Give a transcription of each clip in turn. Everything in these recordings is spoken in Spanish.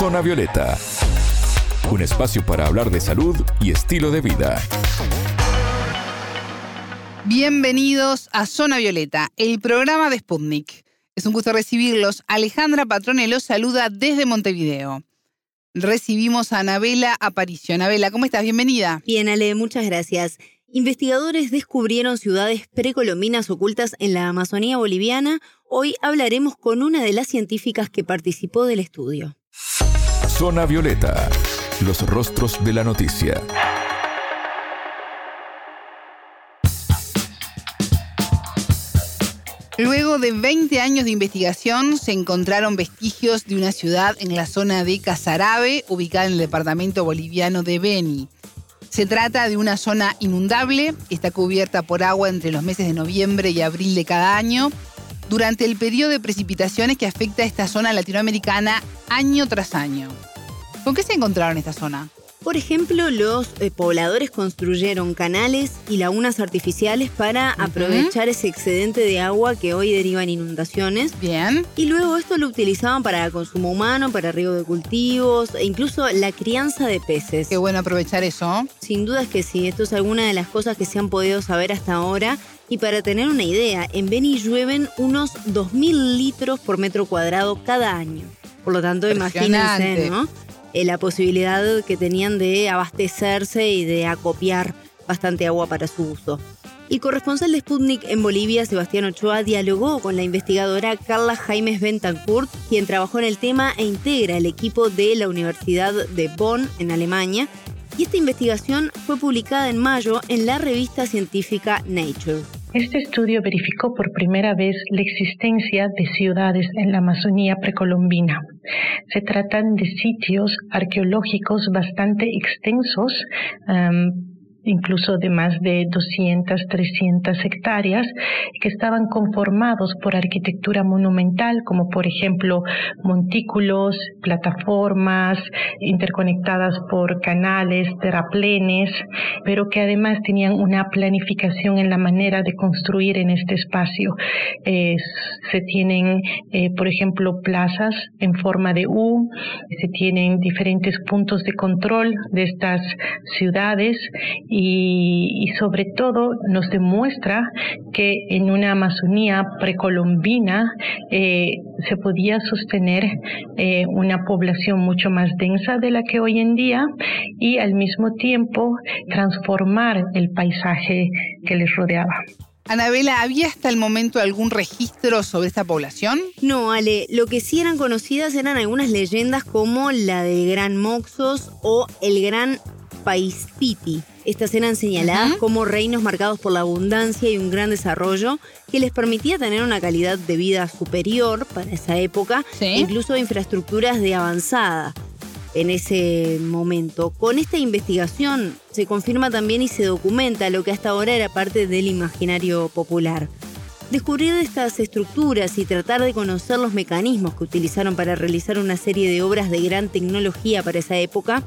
Zona Violeta, un espacio para hablar de salud y estilo de vida. Bienvenidos a Zona Violeta, el programa de Sputnik. Es un gusto recibirlos. Alejandra Patrone los saluda desde Montevideo. Recibimos a Anabela Aparicio. Anabela, ¿cómo estás? Bienvenida. Bien, Ale, muchas gracias. Investigadores descubrieron ciudades precolombinas ocultas en la Amazonía boliviana. Hoy hablaremos con una de las científicas que participó del estudio. Zona Violeta, los rostros de la noticia. Luego de 20 años de investigación, se encontraron vestigios de una ciudad en la zona de Casarabe, ubicada en el departamento boliviano de Beni. Se trata de una zona inundable, está cubierta por agua entre los meses de noviembre y abril de cada año, durante el periodo de precipitaciones que afecta a esta zona latinoamericana año tras año. ¿Con qué se encontraron en esta zona? Por ejemplo, los eh, pobladores construyeron canales y lagunas artificiales para aprovechar ese excedente de agua que hoy deriva en inundaciones. Bien. Y luego esto lo utilizaban para consumo humano, para riego de cultivos e incluso la crianza de peces. Qué bueno aprovechar eso. Sin duda es que sí, esto es alguna de las cosas que se han podido saber hasta ahora. Y para tener una idea, en Beni llueven unos 2.000 litros por metro cuadrado cada año. Por lo tanto, imagínense, ¿no? Eh, la posibilidad que tenían de abastecerse y de acopiar bastante agua para su uso. El corresponsal de Sputnik en Bolivia, Sebastián Ochoa, dialogó con la investigadora Carla Jaimes Bentancourt, quien trabajó en el tema e integra el equipo de la Universidad de Bonn, en Alemania. Y esta investigación fue publicada en mayo en la revista científica Nature. Este estudio verificó por primera vez la existencia de ciudades en la Amazonía precolombina. Se tratan de sitios arqueológicos bastante extensos, incluso de más de 200, 300 hectáreas, que estaban conformados por arquitectura monumental, como por ejemplo montículos, plataformas interconectadas por canales, terraplenes, pero que además tenían una planificación en la manera de construir en este espacio. se tienen, eh, por ejemplo, plazas en forma de U, se tienen diferentes puntos de control de estas ciudades y, sobre todo nos demuestra que en una Amazonía precolombina eh, se podía sostener eh, una población mucho más densa de la que hoy en día y al mismo tiempo transformar el paisaje que les rodeaba. Anabela, ¿había hasta el momento algún registro sobre esta población? No, Ale, lo que sí eran conocidas eran algunas leyendas como la del Gran Moxos o el Gran Paispiti. Estas eran señaladas como reinos marcados por la abundancia y un gran desarrollo que les permitía tener una calidad de vida superior para esa época, incluso infraestructuras de avanzada en ese momento. Con esta investigación se confirma también y se documenta lo que hasta ahora era parte del imaginario popular. Descubrir estas estructuras y tratar de conocer los mecanismos que utilizaron para realizar una serie de obras de gran tecnología para esa época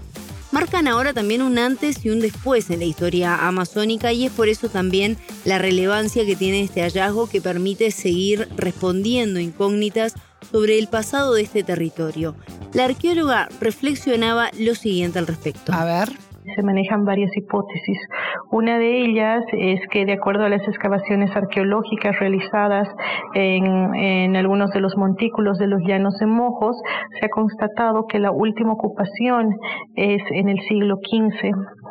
marcan ahora también un antes y un después en la historia amazónica y es por eso también la relevancia que tiene este hallazgo que permite seguir respondiendo incógnitas sobre el pasado de este territorio. La arqueóloga reflexionaba lo siguiente al respecto. A ver se manejan varias hipótesis. Una de ellas es que, de acuerdo a las excavaciones arqueológicas realizadas en, en algunos de los montículos de los llanos de Mojos, se ha constatado que la última ocupación es en el siglo XV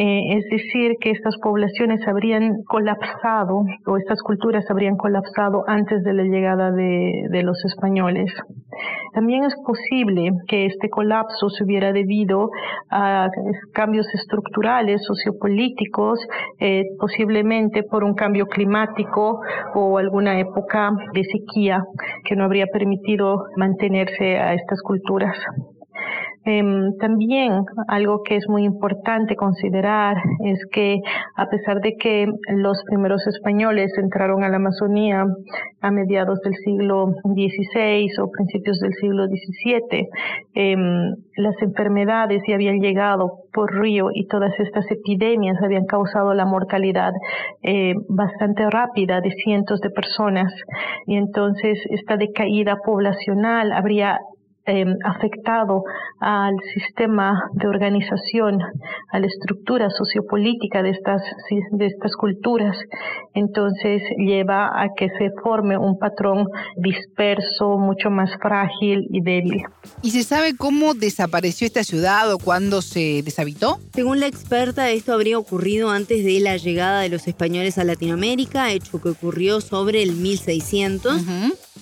eh, es decir, que estas poblaciones habrían colapsado o estas culturas habrían colapsado antes de la llegada de, los españoles. También es posible que este colapso se hubiera debido a cambios estructurales, sociopolíticos, eh, posiblemente por un cambio climático o alguna época de sequía que no habría permitido mantenerse a estas culturas. Em, también algo que es muy importante considerar es que a pesar de que los primeros españoles entraron a la Amazonía a mediados del siglo XVI o principios del siglo XVII, em, las enfermedades ya habían llegado por río y todas estas epidemias habían causado la mortalidad eh, bastante rápida de cientos de personas. Y entonces esta decaída poblacional habría em, afectado al sistema de organización, a la estructura sociopolítica de estas, de estas culturas. Entonces lleva a que se forme un patrón disperso, mucho más frágil y débil. ¿Y se sabe cómo desapareció esta ciudad o cuándo se deshabitó? Según la experta, esto habría ocurrido antes de la llegada de los españoles a Latinoamérica, hecho que ocurrió sobre el 1600.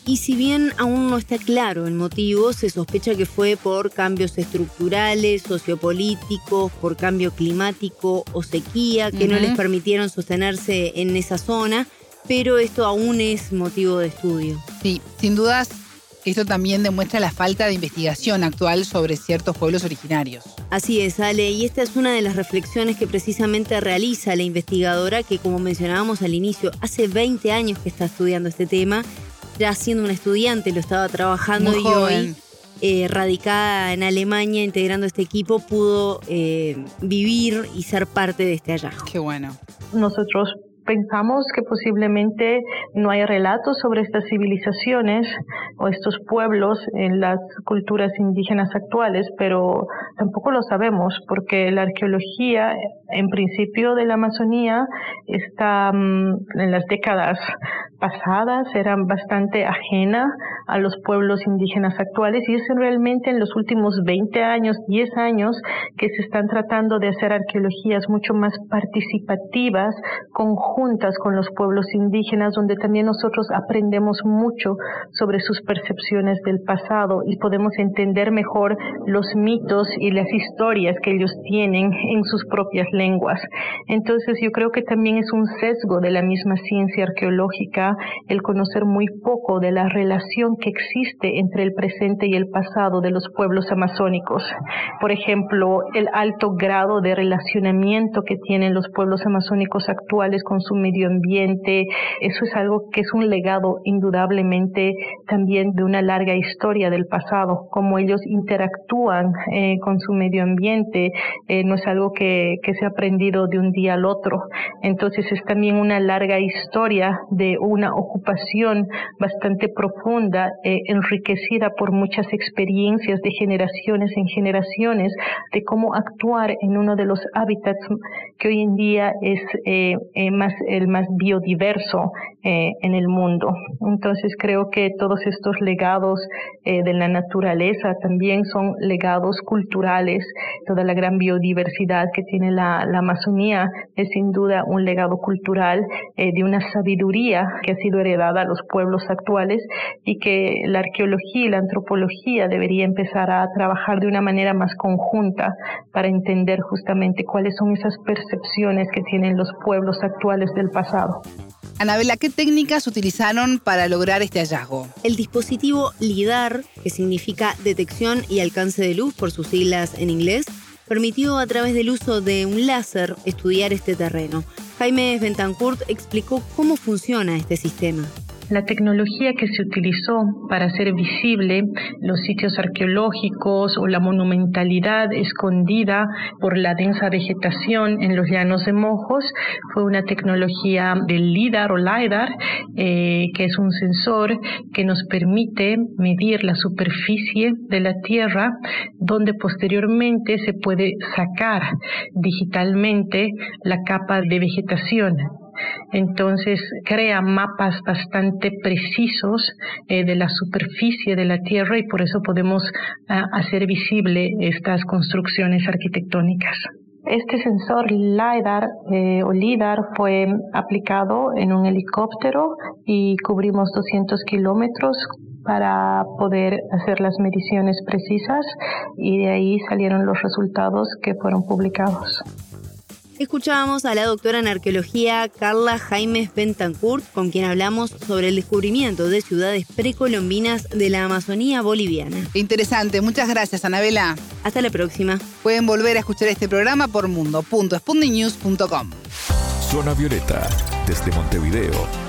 Y si bien aún no está claro el motivo, se sospecha que fue por cambios estructurales, sociopolíticos, por cambio climático o sequía que no les permitieron sostenerse en esa zona, pero esto aún es motivo de estudio. Sí, sin dudas esto también demuestra la falta de investigación actual sobre ciertos pueblos originarios. Así es, Ale, y esta es una de las reflexiones que precisamente realiza la investigadora que, como mencionábamos al inicio, hace 20 años que está estudiando este tema, ya siendo una estudiante lo estaba trabajando y hoy, eh, radicada en Alemania, integrando este equipo, pudo eh, vivir y ser parte de este hallazgo. Qué bueno. Nosotros pensamos que posiblemente no hay relatos sobre estas civilizaciones o estos pueblos en las culturas indígenas actuales, pero tampoco lo sabemos porque la arqueología en principio de la Amazonía está mm, en las décadas pasadas era bastante ajena a los pueblos indígenas actuales y es realmente en los últimos 20 años, 10 años que se están tratando de hacer arqueologías mucho más participativas, conjuntas con los pueblos indígenas, donde también nosotros aprendemos mucho sobre sus percepciones del pasado y podemos entender mejor los mitos y las historias que ellos tienen en sus propias lenguas. Entonces yo creo que también es un sesgo de la misma ciencia arqueológica el conocer muy poco de la relación que existe entre el presente y el pasado de los pueblos amazónicos. Por ejemplo, el alto grado de relacionamiento que tienen los pueblos amazónicos actuales con su medio ambiente, eso es algo que es un legado indudablemente también de una larga historia del pasado, cómo ellos interactúan eh, con su medio ambiente, eh, no es algo que, que se ha aprendido de un día al otro. Entonces es también una larga historia de una ocupación bastante profunda, eh, enriquecida por muchas experiencias de generaciones en generaciones, de cómo actuar en uno de los hábitats que hoy en día es eh, eh, más, el más biodiverso en el mundo. Entonces creo que todos estos legados de la naturaleza también son legados culturales, toda la gran biodiversidad que tiene la Amazonía es sin duda un legado cultural de una sabiduría que ha sido heredada a los pueblos actuales y que la arqueología y la antropología debería empezar a trabajar de una manera más conjunta para entender justamente cuáles son esas percepciones que tienen los pueblos actuales del pasado. Anabela, ¿qué técnicas utilizaron para lograr este hallazgo? El dispositivo LIDAR, que significa detección y alcance de luz por sus siglas en inglés, permitió a través del uso de un láser estudiar este terreno. Jaime Bentancourt explicó cómo funciona este sistema. La tecnología que se utilizó para hacer visible los sitios arqueológicos o la monumentalidad escondida por la densa vegetación en los llanos de Mojos fue una tecnología del LIDAR o LIDAR, eh, que es un sensor que nos permite medir la superficie de la Tierra, donde posteriormente se puede sacar digitalmente la capa de vegetación entonces crea mapas bastante precisos eh, de la superficie de la Tierra y por eso podemos ah, hacer visible estas construcciones arquitectónicas. Este sensor LIDAR eh, o LIDAR fue aplicado en un helicóptero y cubrimos 200 kilómetros para poder hacer las mediciones precisas y de ahí salieron los resultados que fueron publicados. Escuchábamos a la doctora en arqueología Carla Jaimes Bentancourt, con quien hablamos sobre el descubrimiento de ciudades precolombinas de la Amazonía boliviana. Interesante, muchas gracias, Anabela. Hasta la próxima. Pueden volver a escuchar este programa por mundo.spundinews.com. Zona Violeta, desde Montevideo,